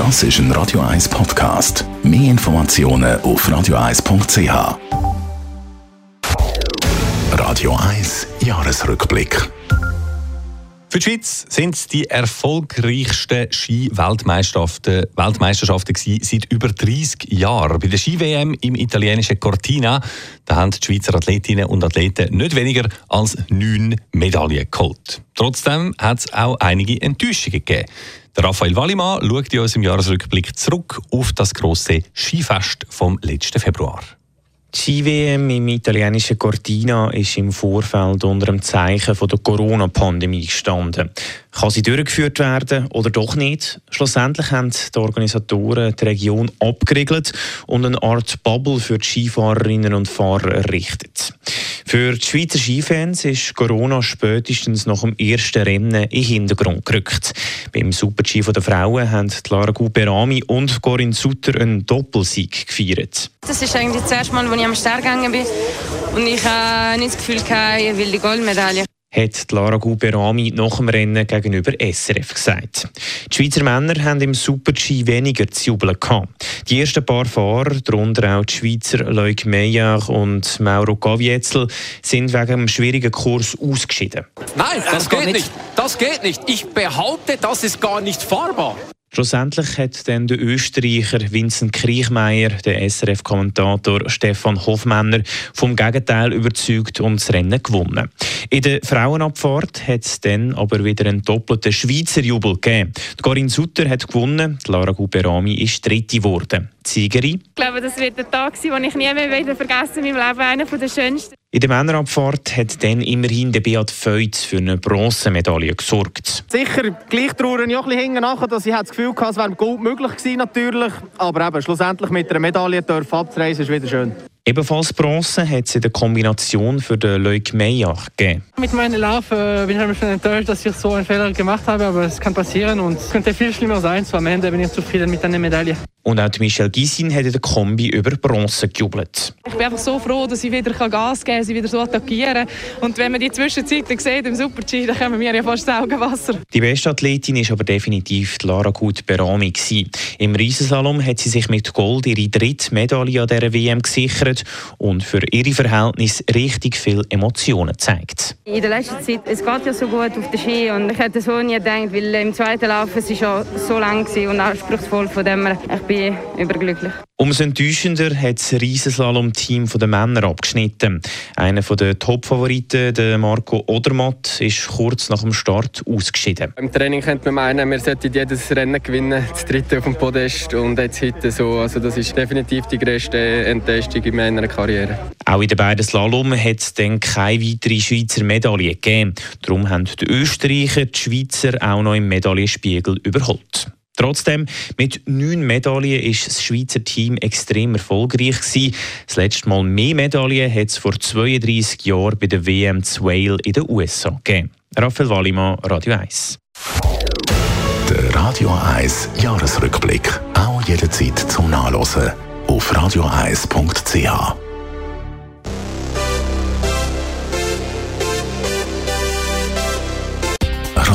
Das ist ein Radio 1 Podcast. Mehr Informationen auf radio1.ch. Radio 1 Jahresrückblick. Für die Schweiz sind es die erfolgreichsten Ski-Weltmeisterschaften Weltmeisterschaften seit über 30 Jahren. Bei der Ski-WM im italienischen Cortina da haben die Schweizer Athletinnen und Athleten nicht weniger als neun Medaillen geholt. Trotzdem hat es auch einige Enttäuschungen gegeben. Der Raphael Wallimann schaut in unserem Jahresrückblick zurück auf das große Skifest vom letzten Februar. Die Ski-WM im italienischen Cortina ist im Vorfeld unter dem Zeichen der Corona-Pandemie gestanden. Kann sie durchgeführt werden oder doch nicht? Schlussendlich haben die Organisatoren die Region abgeriegelt und eine Art Bubble für die Skifahrerinnen und Fahrer errichtet. Für die Schweizer Skifans ist Corona spätestens nach dem ersten Rennen in den Hintergrund gerückt. Beim Super-G der Frauen haben Lara Guberami und Corinne Sutter einen Doppelsieg gefeiert. Das ist eigentlich das erste Mal, als ich am Start gegangen bin und ich habe nicht das Gefühl, ich will die Goldmedaille hat Lara Guberami nach dem Rennen gegenüber SRF gesagt. Die Schweizer Männer haben im Super-G weniger zu jubeln gehabt. Die ersten paar Fahrer, darunter auch die Schweizer Leuk Meyer und Mauro Gavietzel, sind wegen einem schwierigen Kurs ausgeschieden. Nein, das, das geht nicht. Das geht nicht. Ich behaupte, das ist gar nicht fahrbar. Schlussendlich hat dann der Österreicher Vincent Kriechmeier, der SRF-Kommentator Stefan Hofmänner, vom Gegenteil überzeugt und das Rennen gewonnen. In der Frauenabfahrt hat es dann aber wieder einen doppelten Schweizer Jubel gegeben. Die Corinne Sutter hat gewonnen, die Lara Guberami ist Dritte geworden. Siegerin? Ich glaube, das wird der Tag sein, den ich nie mehr vergessen in meinem Leben. Einer der schönsten. In der Männerabfahrt hat dann immerhin der Beat Feutz für eine Bronzemedaille gesorgt. Sicher, gleich trauern ich auch ein bisschen hinten dass ich das Gefühl hatte, es wäre Gold möglich gewesen natürlich. Aber eben, schlussendlich mit einer Medaille abzureisen, ist wieder schön. Ebenfalls Bronze hat es in der Kombination für den Leuk Meyer gegeben. Mit meinem Lauf äh, bin ich ein bisschen enttäuscht, dass ich so einen Fehler gemacht habe, aber es kann passieren und es könnte viel schlimmer sein. So am Ende bin ich zufrieden mit einer Medaille. Und auch Michelle Gysin hat in der Kombi über Bronze gejubelt. Ich bin einfach so froh, dass ich wieder Gas geben kann, sie wieder so attackieren Und wenn man die Zwischenzeit sieht im Super-G, dann kommen mir ja fast das Augenwasser. Die beste Athletin war aber definitiv Lara Gut Berami. Im Riesenslalom hat sie sich mit Gold ihre dritte Medaille an dieser WM gesichert und für ihre Verhältnisse richtig viele Emotionen gezeigt. In der letzten Zeit, es geht ja so gut auf der Ski und ich hätte so nie gedacht, weil im zweiten Lauf es ist ja so lang und anspruchsvoll von dem ich bin überglücklich. Umso enttäuschender hat das Riesenslalom-Team der Männer abgeschnitten. Einer der Top-Favoriten, Marco Odermatt, ist kurz nach dem Start ausgeschieden. Im Training könnte man meinen, wir sollten jedes Rennen gewinnen, das dritte auf dem Podest und jetzt heute so. Also das ist definitiv die grösste Enttäuschung in meiner Karriere. Auch in den beiden Slalom hat es dann keine weitere Schweizer Medaille gegeben. Darum haben die Österreicher die Schweizer auch noch im Medaillenspiegel überholt. Trotzdem, mit neun Medaillen ist das Schweizer Team extrem erfolgreich gewesen. Das letzte Mal mehr Medaillen hat es vor 32 Jahren bei der WM zu Wales in den USA gegeben. Raphael Wallimann, Radio 1. Der Radio 1 Jahresrückblick. Auch jederzeit zum Nachlesen auf radio1.ch.